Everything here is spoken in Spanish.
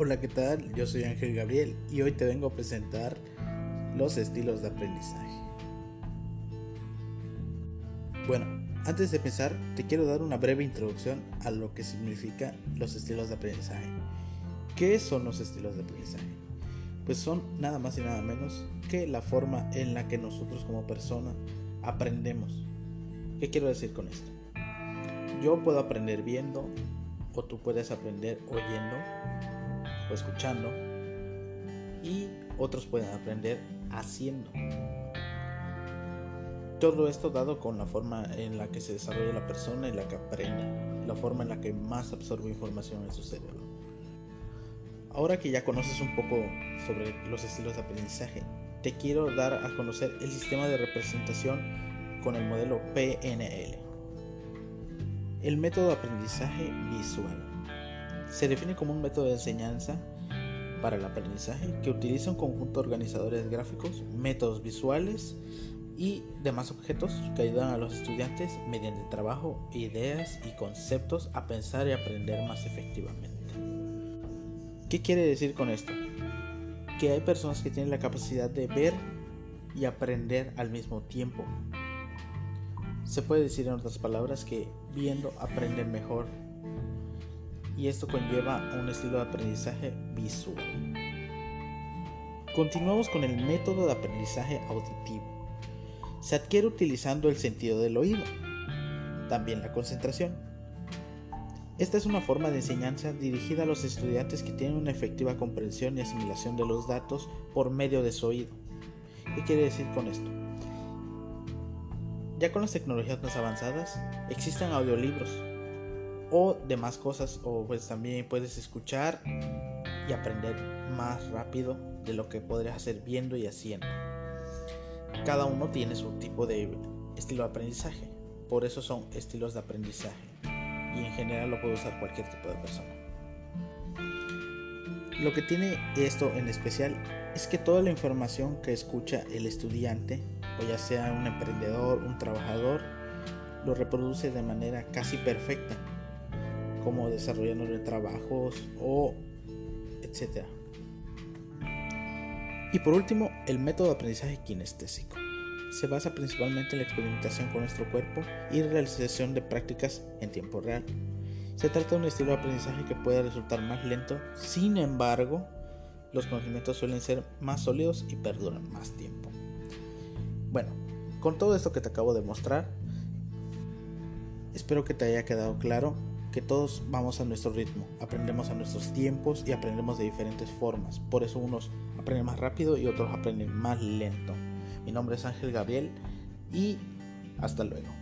Hola, ¿qué tal? Yo soy Ángel Gabriel y hoy te vengo a presentar los estilos de aprendizaje. Bueno, antes de empezar, te quiero dar una breve introducción a lo que significa los estilos de aprendizaje. ¿Qué son los estilos de aprendizaje? Pues son nada más y nada menos que la forma en la que nosotros como persona aprendemos. ¿Qué quiero decir con esto? Yo puedo aprender viendo o tú puedes aprender oyendo escuchando y otros pueden aprender haciendo. Todo esto dado con la forma en la que se desarrolla la persona y la que aprende, la forma en la que más absorbe información en su cerebro. Ahora que ya conoces un poco sobre los estilos de aprendizaje, te quiero dar a conocer el sistema de representación con el modelo PNL. El método de aprendizaje visual. Se define como un método de enseñanza para el aprendizaje que utiliza un conjunto de organizadores gráficos, métodos visuales y demás objetos que ayudan a los estudiantes mediante trabajo, ideas y conceptos a pensar y aprender más efectivamente. ¿Qué quiere decir con esto? Que hay personas que tienen la capacidad de ver y aprender al mismo tiempo. Se puede decir en otras palabras que viendo aprenden mejor y esto conlleva a un estilo de aprendizaje visual. Continuamos con el método de aprendizaje auditivo. Se adquiere utilizando el sentido del oído, también la concentración. Esta es una forma de enseñanza dirigida a los estudiantes que tienen una efectiva comprensión y asimilación de los datos por medio de su oído. ¿Qué quiere decir con esto? Ya con las tecnologías más avanzadas existen audiolibros o demás cosas o pues también puedes escuchar y aprender más rápido de lo que podrías hacer viendo y haciendo. Cada uno tiene su tipo de estilo de aprendizaje, por eso son estilos de aprendizaje y en general lo puede usar cualquier tipo de persona. Lo que tiene esto en especial es que toda la información que escucha el estudiante, o ya sea un emprendedor, un trabajador, lo reproduce de manera casi perfecta como desarrollando trabajos o etcétera. Y por último, el método de aprendizaje kinestésico. Se basa principalmente en la experimentación con nuestro cuerpo y realización de prácticas en tiempo real. Se trata de un estilo de aprendizaje que puede resultar más lento, sin embargo, los conocimientos suelen ser más sólidos y perduran más tiempo. Bueno, con todo esto que te acabo de mostrar, espero que te haya quedado claro todos vamos a nuestro ritmo, aprendemos a nuestros tiempos y aprendemos de diferentes formas. Por eso unos aprenden más rápido y otros aprenden más lento. Mi nombre es Ángel Gabriel y hasta luego.